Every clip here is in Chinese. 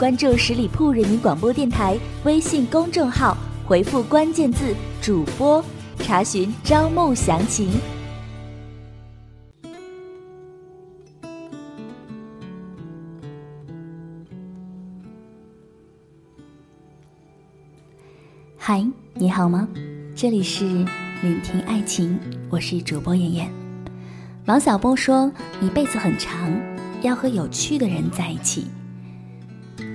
关注十里铺人民广播电台微信公众号，回复关键字“主播”，查询招募详情。嗨，你好吗？这里是聆听爱情，我是主播妍妍。王小波说：“一辈子很长，要和有趣的人在一起。”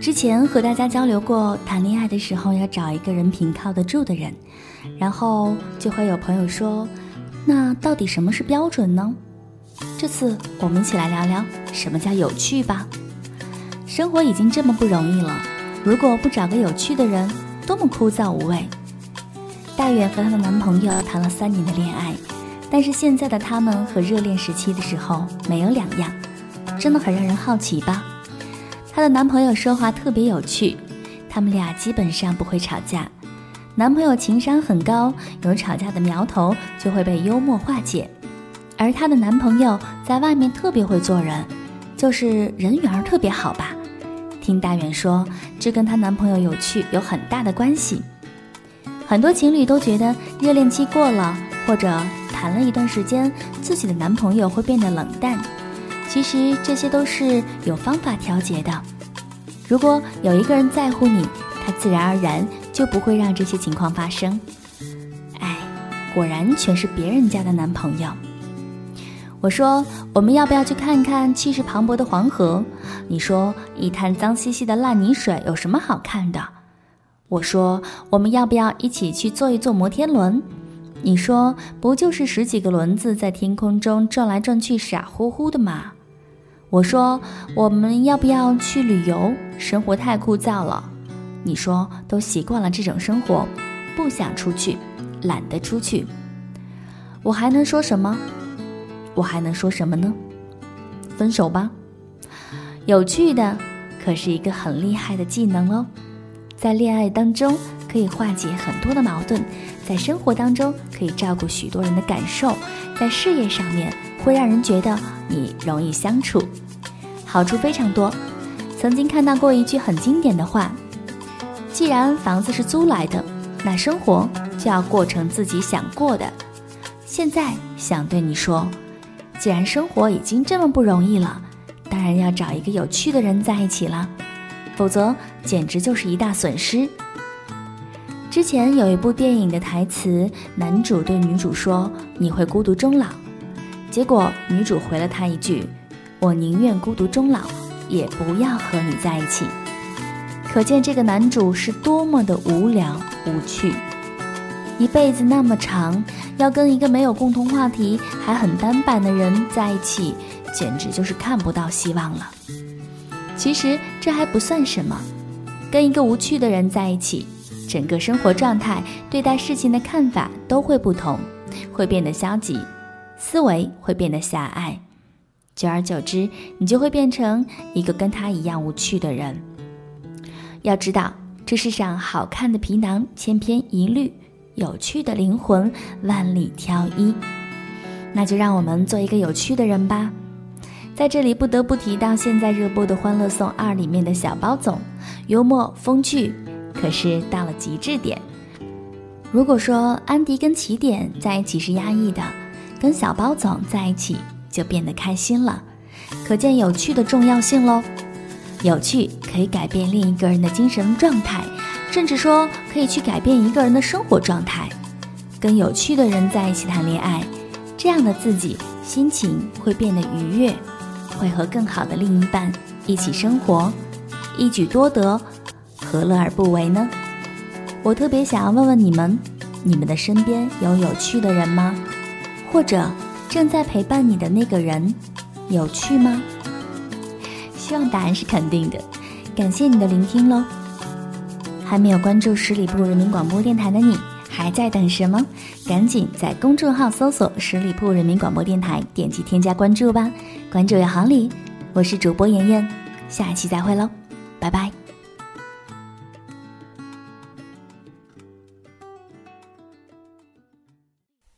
之前和大家交流过，谈恋爱的时候要找一个人品靠得住的人，然后就会有朋友说：“那到底什么是标准呢？”这次我们一起来聊聊什么叫有趣吧。生活已经这么不容易了，如果不找个有趣的人，多么枯燥无味。大远和她的男朋友谈了三年的恋爱，但是现在的他们和热恋时期的时候没有两样，真的很让人好奇吧。她的男朋友说话特别有趣，他们俩基本上不会吵架。男朋友情商很高，有吵架的苗头就会被幽默化解。而她的男朋友在外面特别会做人，就是人缘特别好吧。听大远说，这跟她男朋友有趣有很大的关系。很多情侣都觉得热恋期过了，或者谈了一段时间，自己的男朋友会变得冷淡。其实这些都是有方法调节的。如果有一个人在乎你，他自然而然就不会让这些情况发生。哎，果然全是别人家的男朋友。我说我们要不要去看看气势磅礴的黄河？你说一滩脏兮兮的烂泥水有什么好看的？我说我们要不要一起去坐一坐摩天轮？你说不就是十几个轮子在天空中转来转去，傻乎乎的吗？我说我们要不要去旅游？生活太枯燥了。你说都习惯了这种生活，不想出去，懒得出去。我还能说什么？我还能说什么呢？分手吧。有趣的，可是一个很厉害的技能哦。在恋爱当中可以化解很多的矛盾，在生活当中可以照顾许多人的感受，在事业上面会让人觉得你容易相处，好处非常多。曾经看到过一句很经典的话：既然房子是租来的，那生活就要过成自己想过的。现在想对你说，既然生活已经这么不容易了，当然要找一个有趣的人在一起了。否则，简直就是一大损失。之前有一部电影的台词，男主对女主说：“你会孤独终老。”结果女主回了他一句：“我宁愿孤独终老，也不要和你在一起。”可见这个男主是多么的无聊无趣。一辈子那么长，要跟一个没有共同话题还很单板的人在一起，简直就是看不到希望了。其实这还不算什么，跟一个无趣的人在一起，整个生活状态、对待事情的看法都会不同，会变得消极，思维会变得狭隘，久而久之，你就会变成一个跟他一样无趣的人。要知道，这世上好看的皮囊千篇一律，有趣的灵魂万里挑一。那就让我们做一个有趣的人吧。在这里不得不提到现在热播的《欢乐颂二》里面的小包总，幽默风趣，可是到了极致点。如果说安迪跟起点在一起是压抑的，跟小包总在一起就变得开心了，可见有趣的重要性喽。有趣可以改变另一个人的精神状态，甚至说可以去改变一个人的生活状态。跟有趣的人在一起谈恋爱，这样的自己心情会变得愉悦。会和更好的另一半一起生活，一举多得，何乐而不为呢？我特别想要问问你们：你们的身边有有趣的人吗？或者正在陪伴你的那个人有趣吗？希望答案是肯定的，感谢你的聆听喽。还没有关注十里铺人民广播电台的你，还在等什么？赶紧在公众号搜索“十里铺人民广播电台”，点击添加关注吧。关注有好礼，我是主播妍妍，下期再会喽，